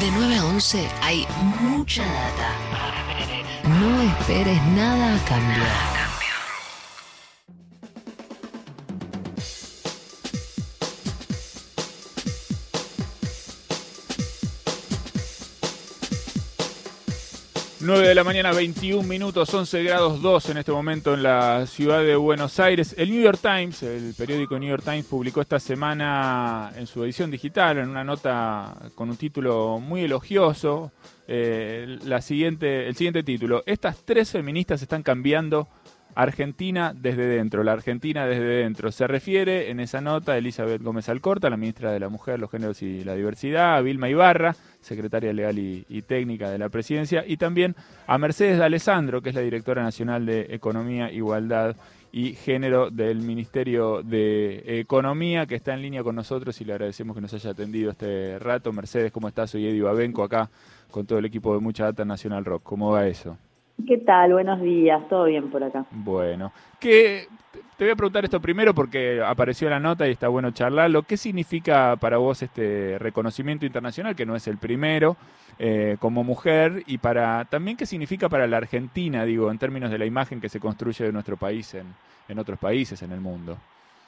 De 9 a 11 hay mucha data. No esperes nada a cambio. 9 de la mañana, 21 minutos, 11 grados 2 en este momento en la ciudad de Buenos Aires. El New York Times, el periódico New York Times, publicó esta semana en su edición digital, en una nota con un título muy elogioso, eh, la siguiente, el siguiente título. Estas tres feministas están cambiando Argentina desde dentro, la Argentina desde dentro. Se refiere en esa nota a Elizabeth Gómez Alcorta, la ministra de la Mujer, los Géneros y la Diversidad, a Vilma Ibarra, secretaria legal y, técnica de la presidencia, y también a Mercedes de Alessandro, que es la directora nacional de Economía, Igualdad y Género del Ministerio de Economía, que está en línea con nosotros y le agradecemos que nos haya atendido este rato. Mercedes, ¿cómo estás? Soy Eddie Babenco acá con todo el equipo de Mucha Data Nacional Rock. ¿Cómo va eso? ¿Qué tal? Buenos días, todo bien por acá. Bueno, que te voy a preguntar esto primero porque apareció la nota y está bueno charlarlo. ¿Qué significa para vos este reconocimiento internacional, que no es el primero, eh, como mujer? Y para también qué significa para la Argentina, digo, en términos de la imagen que se construye de nuestro país en, en otros países en el mundo.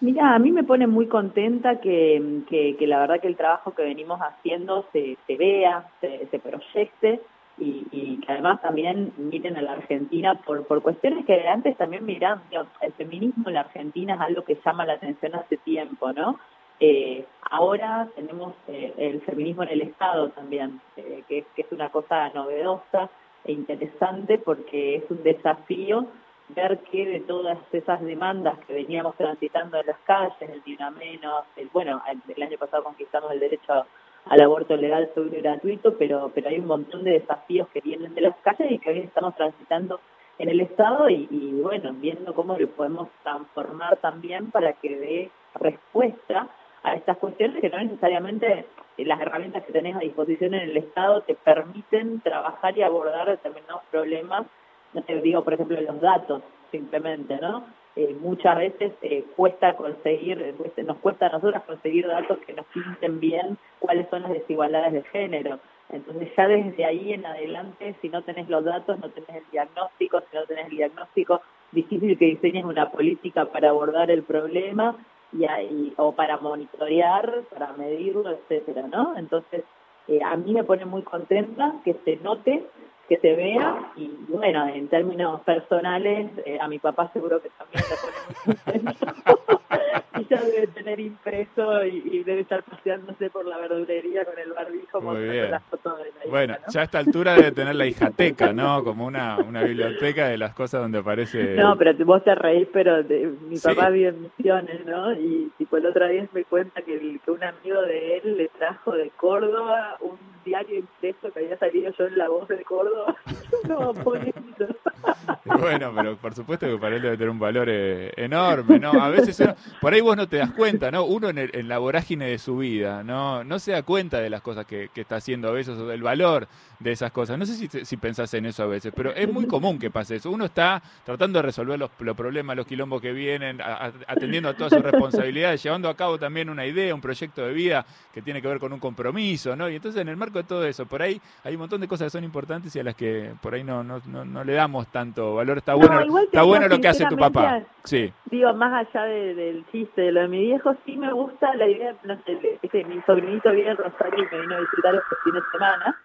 Mira, a mí me pone muy contenta que, que, la verdad que el trabajo que venimos haciendo se, se vea, se, se proyecte y, que además también miren a la Argentina por, por cuestiones que antes también miran, el feminismo en la Argentina es algo que llama la atención hace tiempo, ¿no? Eh, ahora tenemos eh, el feminismo en el Estado también, eh, que, que, es una cosa novedosa e interesante porque es un desafío ver que de todas esas demandas que veníamos transitando en las calles, el Dina Menos, el, bueno, el año pasado conquistamos el derecho a al aborto legal, seguro y gratuito, pero, pero hay un montón de desafíos que vienen de las calles y que hoy estamos transitando en el Estado y, bueno, viendo cómo lo podemos transformar también para que dé respuesta a estas cuestiones que no necesariamente las herramientas que tenés a disposición en el Estado te permiten trabajar y abordar determinados problemas, no te digo, por ejemplo, los datos, simplemente, ¿no? Eh, muchas veces eh, cuesta conseguir, nos cuesta a nosotras conseguir datos que nos pinten bien cuáles son las desigualdades de género. Entonces ya desde ahí en adelante, si no tenés los datos, no tenés el diagnóstico, si no tenés el diagnóstico, difícil que diseñes una política para abordar el problema y, ahí, o para monitorear, para medirlo, etcétera, ¿no? Entonces, eh, a mí me pone muy contenta que se note que se vea y bueno, en términos personales, eh, a mi papá seguro que también le pone y ya debe tener impreso y, debe estar paseándose por la verdulería con el barbijo mostrando las fotos de la hija, Bueno, ya a esta altura debe tener la hijateca, ¿no? Como una, una biblioteca de las cosas donde aparece... No, pero vos te reís, pero mi papá vive en Misiones, ¿no? Y tipo el otro día me cuenta que, que un amigo de él le trajo de Córdoba un diario impreso que había salido yo en La Voz de Córdoba. no, Bueno, pero por supuesto que para él debe tener un valor eh, enorme, ¿no? A veces por ahí vos no te das cuenta, ¿no? Uno en, la vorágine de su vida, ¿no? No se da cuenta de las cosas que, está haciendo a veces o del valor de esas cosas. No sé si, pensás en eso a veces, pero es muy común que pase eso. Uno está tratando de resolver los, problemas, los quilombos que vienen, atendiendo a todas sus responsabilidades, llevando a cabo también una idea, un proyecto de vida que tiene que ver con un compromiso, ¿no? Y entonces en el marco de todo eso, por ahí hay un montón de cosas que son importantes y a las que por ahí no, no, no, le damos tanto valor. Está bueno, está bueno lo que hace tu papá. Sí. Digo, más allá del chiste de lo de mi viejo, sí me gusta la idea, no sé, mi sobrinito viene en Rosario y me vino a visitar este fin de semana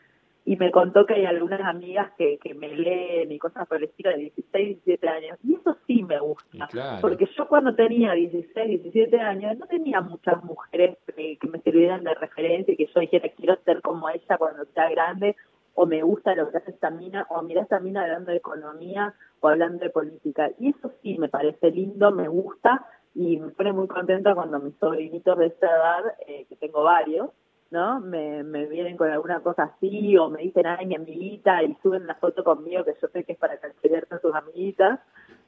y me contó que hay algunas amigas que, que me leen y cosas por el estilo de 16, 17 años. Y eso sí me gusta. Porque yo cuando tenía 16, 17 años no tenía muchas mujeres que, me sirvieran de referencia y que yo dijera quiero ser como ella cuando sea grande o me gusta lo que hace esta mina o mira esta mina hablando de economía o hablando de política. Y eso sí me parece lindo, me gusta y me pone muy contenta cuando mis sobrinitos de esta edad, eh, que tengo varios, ¿no? Me, me vienen con alguna cosa así o me dicen, ay, mi amiguita, y suben una foto conmigo que yo sé que es para cancelar con sus amiguitas.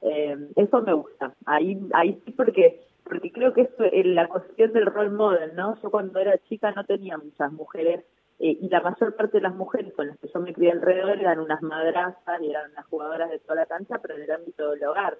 Eh, eso me gusta. Ahí, ahí sí porque porque creo que es la cuestión del role model, ¿no? Yo cuando era chica no tenía muchas mujeres eh, y la mayor parte de las mujeres con las que yo me crié alrededor eran unas madrazas y eran unas jugadoras de toda la cancha, pero en el ámbito del hogar,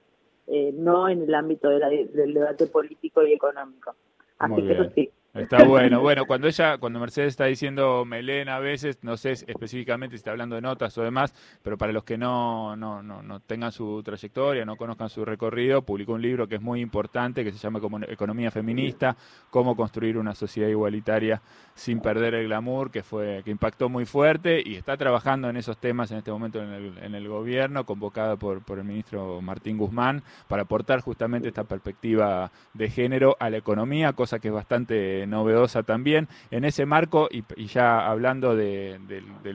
eh, no en el ámbito del debate político y económico. Así que eso sí. Está bueno. Bueno, cuando ella, cuando Mercedes está diciendo melena a veces, no sé específicamente si está hablando de notas o demás, pero para los que no, no, no, no tengan su trayectoria, no conozcan su recorrido, publicó un libro que es muy importante, que se llama como Economía Feminista, cómo construir una sociedad igualitaria sin perder el glamour, que fue, que impactó muy fuerte y está trabajando en esos temas en este momento en el, en el gobierno, convocada por, por el ministro Martín Guzmán, para aportar justamente esta perspectiva de género a la economía, cosa que es bastante novedosa también. En ese marco, y, ya hablando del,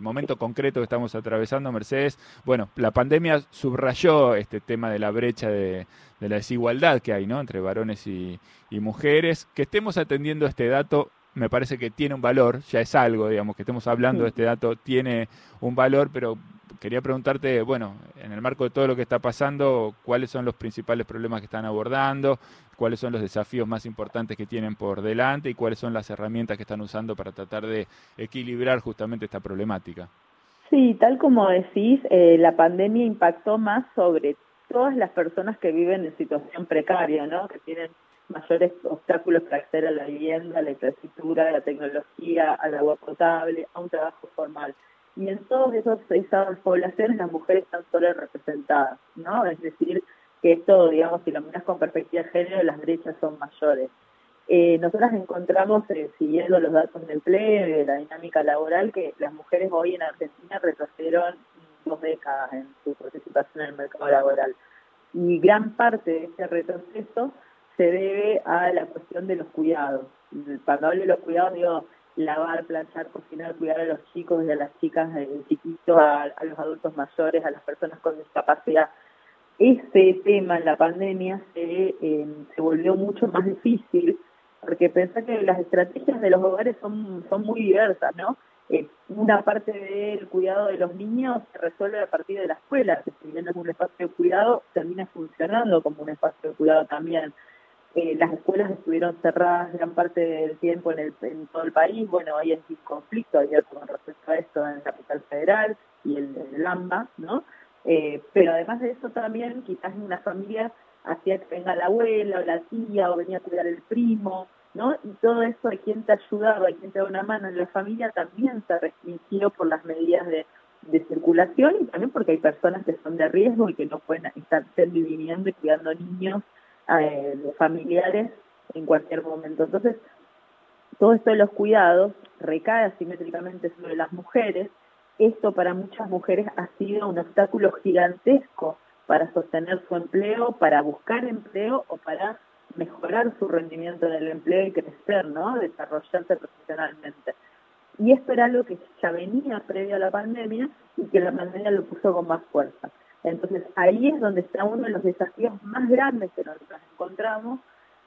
momento concreto que estamos atravesando, Mercedes, bueno, la pandemia subrayó este tema de la brecha de, la desigualdad que hay ¿no? entre varones y, y mujeres. Que estemos atendiendo este dato me parece que tiene un valor, ya es algo, digamos, que estemos hablando de este dato tiene un valor, pero quería preguntarte, bueno, en el marco de todo lo que está pasando, cuáles son los principales problemas que están abordando, cuáles son los desafíos más importantes que tienen por delante y cuáles son las herramientas que están usando para tratar de equilibrar justamente esta problemática. Sí, tal como decís, eh, la pandemia impactó más sobre todas las personas que viven en situación precaria, ¿no? Que tienen mayores obstáculos para acceder a la vivienda, a la infraestructura, a la tecnología, al agua potable, a un trabajo formal y en todos esos seis poblaciones las mujeres están solo representadas, ¿no? Es decir, que esto, digamos, si lo miras con perspectiva de género, las brechas son mayores. Eh, nosotras encontramos, eh, siguiendo los datos del empleo y de la dinámica laboral, que las mujeres hoy en Argentina retrocedieron dos décadas en su participación en el mercado laboral. Y gran parte de ese retroceso se debe a la cuestión de los cuidados. Cuando hablo de los cuidados, digo, lavar, planchar, cocinar, cuidar a los chicos y a las chicas de chiquitos, a, los adultos mayores, a las personas con discapacidad. Ese tema en la pandemia se, eh, se volvió mucho más difícil porque pensé que las estrategias de los hogares son, son muy diversas, ¿no? Eh, una parte del cuidado de los niños se resuelve a partir de la escuela, que si bien un espacio de cuidado, termina funcionando como un espacio de cuidado también. Eh, las escuelas estuvieron cerradas gran parte del tiempo en, el, en todo el país. Bueno, hay un conflicto abierto con respecto a esto en capital federal y el, el AMBA, ¿no? Eh, pero además de eso también, quizás en una familia hacía que venga la abuela o la tía o venía a cuidar el primo, ¿no? Y todo eso, hay quien te ayudaba, hay quien te da una mano en la familia, también se restringió por las medidas de, de circulación y también porque hay personas que son de riesgo y que no pueden estar viviendo y cuidando niños eh, familiares en cualquier momento. Entonces, todo esto de los cuidados recae asimétricamente sobre las mujeres. Esto para muchas mujeres ha sido un obstáculo gigantesco para sostener su empleo, para buscar empleo o para mejorar su rendimiento en el empleo y crecer, ¿no? Desarrollarse profesionalmente. Y esto era algo que ya venía previo a la pandemia y que la pandemia lo puso con más fuerza. Entonces ahí es donde está uno de los desafíos más grandes que nosotros encontramos,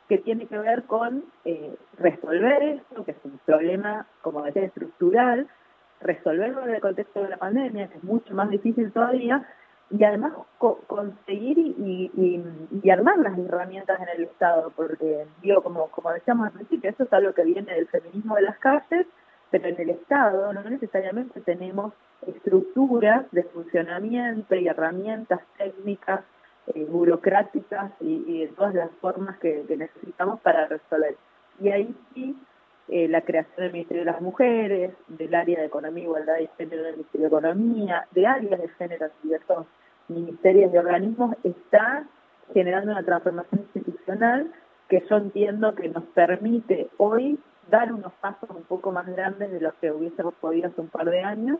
que tiene que ver con eh, resolver esto, que es un problema, como decía, estructural, resolverlo en el contexto de la pandemia, que es mucho más difícil todavía, y además conseguir y, y, armar las herramientas en el Estado, porque digo, como, como decíamos al principio, eso es algo que viene del feminismo de las calles, pero en el Estado no necesariamente tenemos estructuras de funcionamiento y herramientas técnicas, eh, burocráticas y, de todas las formas que, necesitamos para resolver. Y ahí sí, eh, la creación del Ministerio de las Mujeres, del área de Economía, Igualdad y Género del Ministerio de Economía, de áreas de género y diversos ministerios y organismos, está generando una transformación institucional que yo entiendo que nos permite hoy dar unos pasos un poco más grandes de los que hubiésemos podido hace un par de años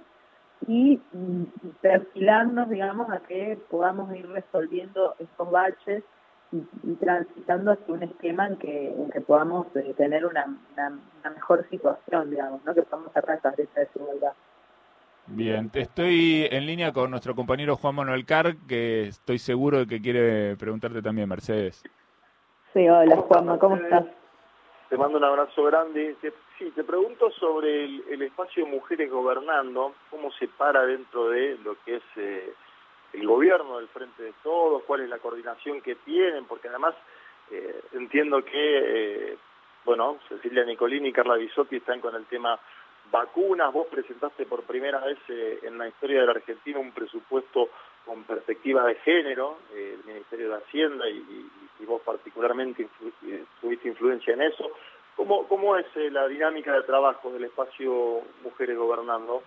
y mm, perfilarnos, digamos, a que podamos ir resolviendo estos baches y, transitando hacia un esquema en que, que podamos eh, tener una, una, mejor situación, digamos, ¿no? que podamos cerrar esta brecha de desigualdad. Bien, estoy en línea con nuestro compañero Juan Manuel Carr, que estoy seguro de que quiere preguntarte también, Mercedes. Sí, hola Juanma, ¿cómo estás? Te mando un abrazo grande. sí, te pregunto sobre el, espacio de mujeres gobernando, cómo se para dentro de lo que es eh, el gobierno del Frente de Todos, cuál es la coordinación que tienen, porque además eh, entiendo que, eh, bueno, Cecilia Nicolini y Carla Bisotti están con el tema vacunas. Vos presentaste por primera vez en la historia de la Argentina un presupuesto con perspectiva de género, el Ministerio de Hacienda y vos particularmente eh, tuviste influencia en eso. ¿Cómo, cómo es eh, la dinámica de trabajo del espacio Mujeres Gobernando?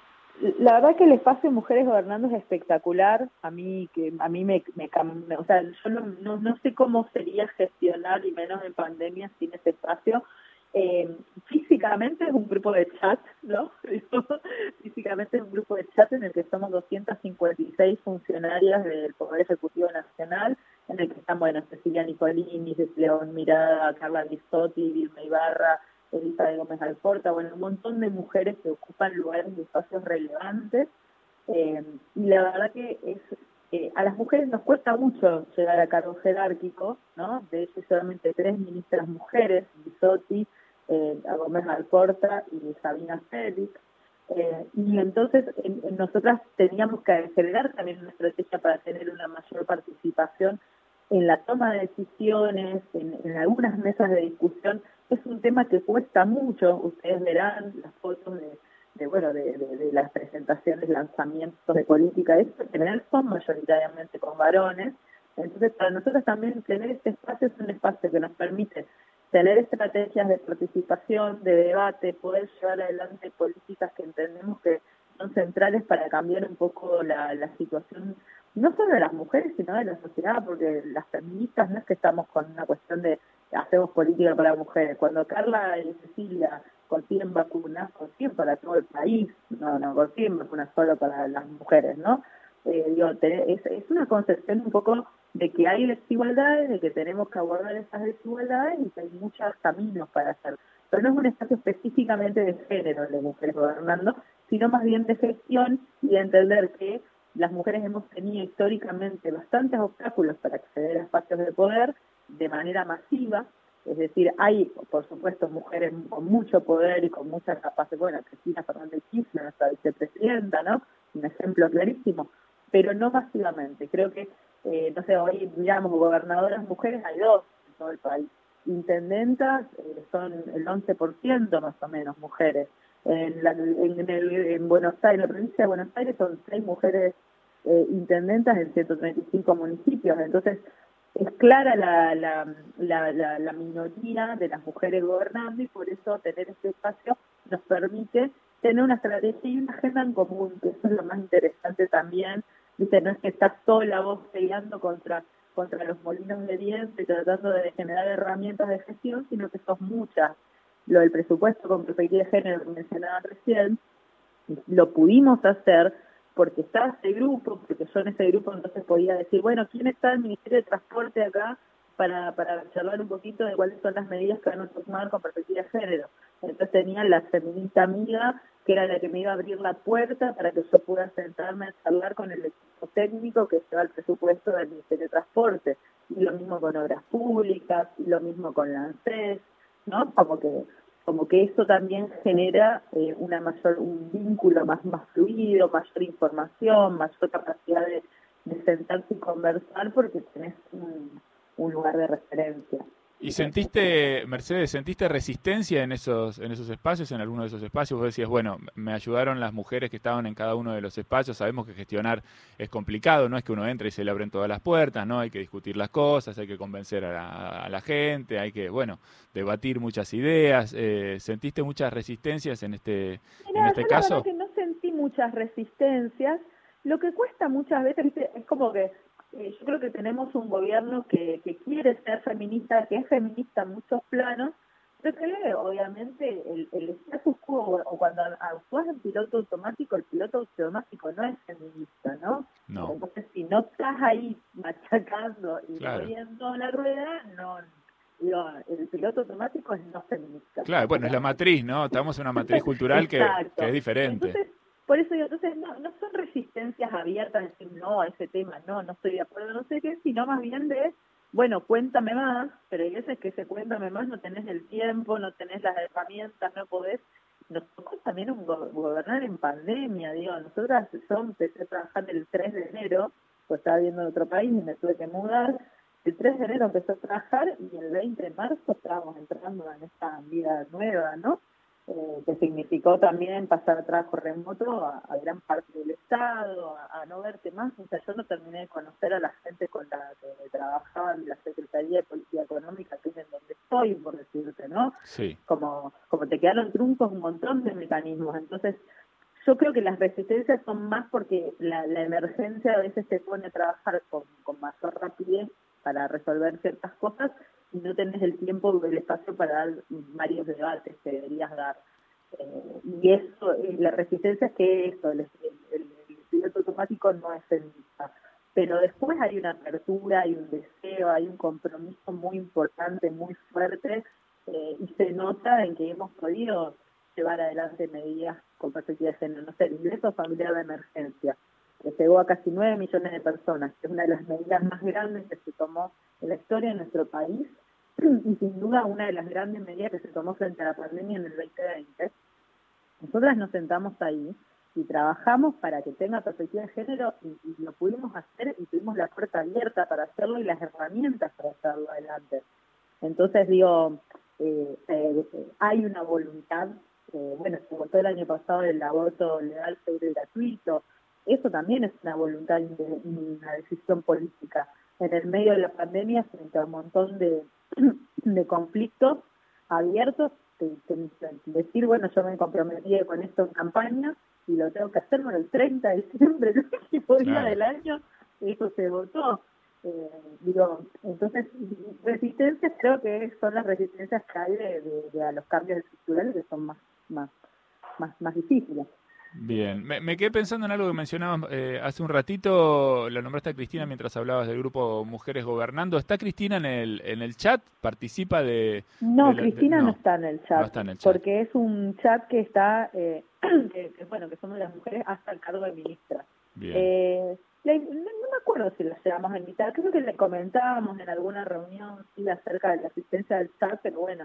La verdad que el espacio Mujeres Gobernando es espectacular. A mí que a mí me, me, o sea, yo no, no, sé cómo sería gestionar y menos en pandemia sin ese espacio. Eh, físicamente es un grupo de chat, ¿no? físicamente es un grupo de chat en el que somos 256 funcionarias del Poder Ejecutivo Nacional, en el que están, bueno, Cecilia Nicolini, León Mirada, Carla Bisotti, Vilma Ibarra, Elisa de Gómez Alporta, bueno, un montón de mujeres que ocupan lugares y espacios relevantes. Eh, y la verdad que es eh, a las mujeres nos cuesta mucho llegar a cargos jerárquicos, ¿no? De hecho, solamente tres ministras mujeres, Bisotti, eh, Gómez Alporta y Sabina Félix. Eh, y entonces nosotras teníamos que generar también una estrategia para tener una mayor participación en la toma de decisiones, en, algunas mesas de discusión. Es un tema que cuesta mucho, ustedes verán las fotos de, bueno de, las presentaciones, lanzamientos de política, eso en general son mayoritariamente con varones. Entonces, para nosotros también tener este espacio es un espacio que nos permite tener estrategias de participación, de debate, poder llevar adelante políticas que entendemos que son centrales para cambiar un poco la situación, no solo de las mujeres, sino de la sociedad, porque las feministas no es que estamos con una cuestión de hacemos política para mujeres. Cuando Carla y Cecilia consiguen vacunas, consiguen para todo el país, no, no consiguen vacunas solo para las mujeres, ¿no? Eh, es, es una concepción un poco de que hay desigualdades, de que tenemos que abordar esas desigualdades y que hay muchos caminos para hacer. Pero no es un espacio específicamente de género de mujeres gobernando, sino más bien de gestión y de entender que las mujeres hemos tenido históricamente bastantes obstáculos para acceder a espacios de poder de manera masiva, es decir, hay, por supuesto, mujeres con mucho poder y con mucha capacidad, bueno, Cristina Fernández Kirchner, nuestra vicepresidenta, ¿no? Un ejemplo clarísimo, pero no masivamente. Creo que eh, no sé, hoy miramos gobernadoras mujeres, hay dos en todo el país. Intendentas eh, son el 11% más o menos mujeres. En, la, en, el, en Buenos Aires, en la provincia de Buenos Aires son seis mujeres eh, intendentas en 135 municipios. Entonces, es clara la, la, la, la, minoría de las mujeres gobernando y por eso tener este espacio nos permite tener una estrategia y una agenda en común, que eso es lo más interesante también Dice, no es que estás sola vos peleando contra, contra los molinos de viento y tratando de generar herramientas de gestión, sino que sos muchas. Lo del presupuesto con perspectiva de género que mencionaba recién, lo pudimos hacer porque está ese grupo, porque yo en ese grupo entonces podía decir, bueno, ¿quién está el Ministerio de Transporte acá para, para charlar un poquito de cuáles son las medidas que van a tomar con perspectiva de género? Entonces tenía la feminista amiga que era la que me iba a abrir la puerta para que yo pueda sentarme a charlar con el equipo técnico que lleva el presupuesto del Ministerio de Transporte. Y lo mismo con obras públicas, lo mismo con la ¿no? Como que como que eso también genera eh, una mayor un vínculo más más fluido, mayor información, mayor capacidad de, sentarse y conversar porque tenés un lugar de referencia. ¿Y sentiste, Mercedes, sentiste resistencia en esos, en esos espacios, en alguno de esos espacios? Vos decías, bueno, me ayudaron las mujeres que estaban en cada uno de los espacios. Sabemos que gestionar es complicado, no es que uno entre y se le abren todas las puertas, ¿no? Hay que discutir las cosas, hay que convencer a la, gente, hay que, bueno, debatir muchas ideas. Eh, ¿Sentiste muchas resistencias en este, en este caso? que no sentí muchas resistencias. Lo que cuesta muchas veces es como que eh, yo creo que tenemos un gobierno que, que quiere ser feminista, que es feminista en muchos planos, pero que obviamente el, el status quo, o cuando actúas en piloto automático, el piloto automático no es feminista, ¿no? no. Entonces, si no estás ahí machacando y moviendo la rueda, no, el piloto automático es no feminista. Claro, bueno, es la matriz, ¿no? Estamos en una matriz cultural que, que, es diferente. Entonces, por eso entonces no, no son resistencias abiertas de decir no a ese tema, no, no estoy de acuerdo, no sé qué, sino más bien de, bueno, cuéntame más, pero hay veces que ese cuéntame más no tenés el tiempo, no tenés las herramientas, no podés. Nos tocó también un gobernar en pandemia, digo, nosotras yo empecé a trabajar el 3 de enero, pues estaba viendo en otro país y me tuve que mudar. El 3 de enero empezó a trabajar y el 20 de marzo estábamos entrando en esta vida nueva, ¿no? Eh, que significó también pasar a trabajo remoto a, gran parte del Estado, a, no verte más. O sea, yo no terminé de conocer a la gente con la que trabajaba en la Secretaría de Política Económica, que es en donde estoy, por decirte, ¿no? Sí. Como, como te quedaron truncos un montón de mecanismos. Entonces, yo creo que las resistencias son más porque la, emergencia a veces te pone a trabajar con, con mayor rapidez para resolver ciertas cosas no tenés el tiempo o el espacio para dar varios debates que deberías dar. Eh, y eso, eh, la resistencia es que eso, el, piloto automático no es feminista. Pero después hay una apertura, hay un deseo, hay un compromiso muy importante, muy fuerte, eh, y se nota en que hemos podido llevar adelante medidas con perspectiva de género. No sé, el ingreso familiar de emergencia, que llegó a casi 9 millones de personas, es una de las medidas más grandes que se tomó en la historia de nuestro país y sin duda una de las grandes medidas que se tomó frente a la pandemia en el 2020. Nosotras nos sentamos ahí y trabajamos para que tenga perspectiva de género y, lo pudimos hacer y tuvimos la puerta abierta para hacerlo y las herramientas para hacerlo adelante. Entonces digo, eh, eh, hay una voluntad, eh, bueno, se votó el año pasado el aborto legal, seguro y gratuito, eso también es una voluntad y una decisión política. En el medio de la pandemia, frente a un montón de, de conflictos abiertos, decir, bueno, yo me comprometí con esto en campaña y lo tengo que hacer por el 30 de diciembre, el último día del año, eso se votó. Eh, digo, entonces, resistencias creo que son las resistencias que hay de, a los cambios estructurales que son más, más, más, más difíciles. Bien, me, quedé pensando en algo que mencionabas eh, hace un ratito, la nombraste a Cristina mientras hablabas del grupo Mujeres Gobernando. ¿Está Cristina en el, en el chat? ¿Participa de...? No, Cristina no, está en el chat, porque es un chat que está, eh, que, bueno, que somos las mujeres hasta el cargo de ministra. Bien. Eh, no, me acuerdo si la llevamos a invitar, creo que le comentábamos en alguna reunión sí, acerca de la asistencia del chat, pero bueno,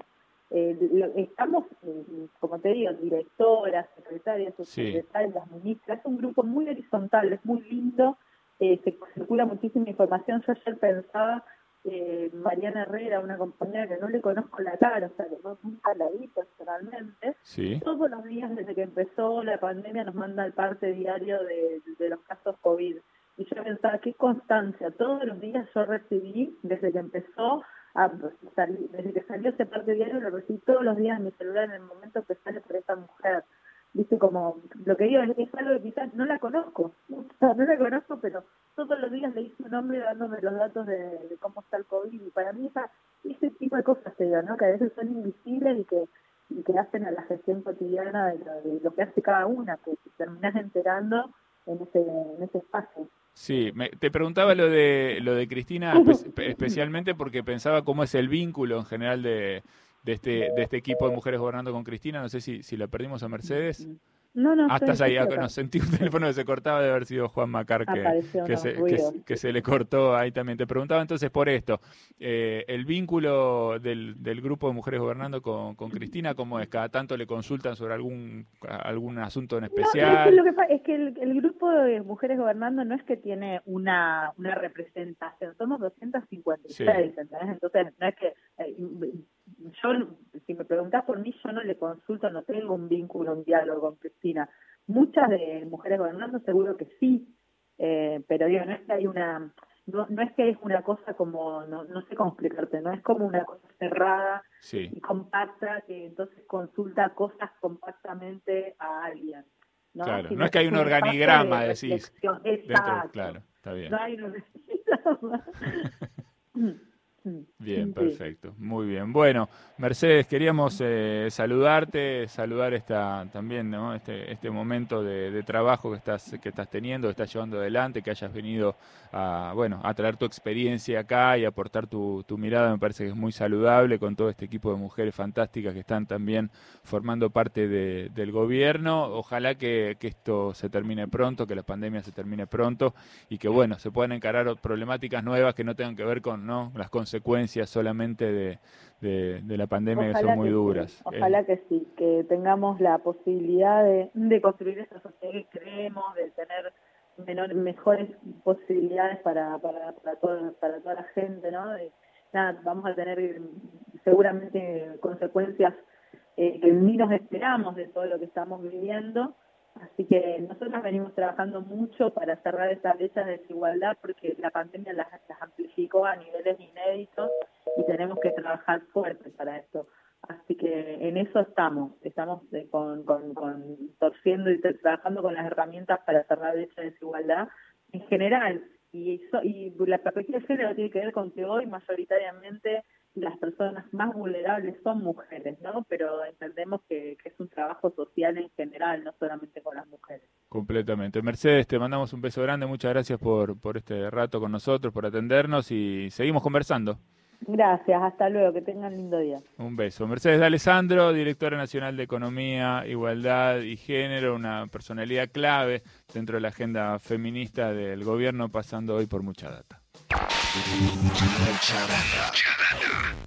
eh, estamos, eh, como te digo, directoras, secretarias, subsecretarias, las ministras, es un grupo muy horizontal, es muy lindo, eh, se circula muchísima información. Yo ayer pensaba, eh, Mariana Herrera, una compañera que no le conozco la cara, o sea, que no, nunca la vi personalmente, todos los días desde que empezó la pandemia nos manda el parte diario de, de los casos COVID. Y yo pensaba, qué constancia, todos los días yo recibí, desde que empezó Ah, pues, desde que salió ese parte diario lo recibí todos los días en mi celular en el momento que sale por esa mujer. Viste, como lo que digo es, algo que quizás no la conozco, no la conozco, pero todos los días le hice un nombre dándome los datos de, cómo está el COVID. Y para mí esa, ese tipo de cosas se ¿no? que a veces son invisibles y que, y que hacen a la gestión cotidiana de lo, que hace cada una, que te terminas enterando en ese, en ese espacio. Sí, me, te preguntaba lo de lo de Cristina especialmente porque pensaba cómo es el vínculo en general de, de, este, de este equipo de mujeres gobernando con Cristina. No sé si, si la perdimos a Mercedes. No, no. Estás ahí, ah, no, sentí un teléfono que se cortaba de haber sido Juan Macar que, que, se, que, se, le cortó ahí también. Te preguntaba entonces por esto, eh, el vínculo del, del, grupo de mujeres gobernando con, con, Cristina, ¿cómo es? ¿Cada tanto le consultan sobre algún algún asunto en especial? es, lo que es que el, el, grupo de mujeres gobernando no es que tiene una, una representación, somos 256, Entonces, no es que... Eh, yo, si me preguntas por mí, yo no le consulto, no tengo un vínculo, un diálogo con Cristina. Muchas de mujeres gobernando seguro que sí, eh, pero digo, no es que hay una, no, no es que es una cosa como, no, no sé cómo explicarte, no es como una cosa cerrada y compacta que entonces consulta cosas compactamente a alguien. ¿no? Claro, no es que hay un organigrama, decís. Exacto. claro, está bien. No hay un organigrama. Bien, perfecto, muy bien. Bueno, Mercedes, queríamos eh, saludarte, saludar esta también, ¿no? Este, este momento de, trabajo que estás que estás teniendo, que estás llevando adelante, que hayas venido a bueno a traer tu experiencia acá y aportar tu, tu mirada, me parece que es muy saludable con todo este equipo de mujeres fantásticas que están también formando parte del gobierno. Ojalá que, que esto se termine pronto, que la pandemia se termine pronto y que bueno se puedan encarar problemáticas nuevas que no tengan que ver con ¿no? las consecuencias consecuencias solamente de, de, la pandemia que son muy duras. Ojalá eh, que sí, que tengamos la posibilidad de, de construir esa sociedad que creemos, de tener menor, mejores posibilidades para, para, para, todo, para toda la gente, ¿no? nada, vamos a tener seguramente consecuencias eh, que ni nos esperamos de todo lo que estamos viviendo. Así que nosotros venimos trabajando mucho para cerrar estas brechas de desigualdad porque la pandemia las, amplificó a niveles inéditos y tenemos que trabajar fuerte para esto. Así que en eso estamos, estamos eh, con, con, con, torciendo y trabajando con las herramientas para cerrar brechas de desigualdad en general. Y, y la perspectiva de género tiene que ver con que hoy mayoritariamente las personas más vulnerables son mujeres, ¿no? Pero entendemos que, es un trabajo social en general, no solamente con las mujeres. Completamente. Mercedes, te mandamos un beso grande, muchas gracias por, por este rato con nosotros, por atendernos y seguimos conversando. Gracias, hasta luego, que tengan lindo día. Un beso. Mercedes de Alessandro, directora nacional de Economía, Igualdad y Género, una personalidad clave dentro de la agenda feminista del gobierno, pasando hoy por mucha data. Mucha data.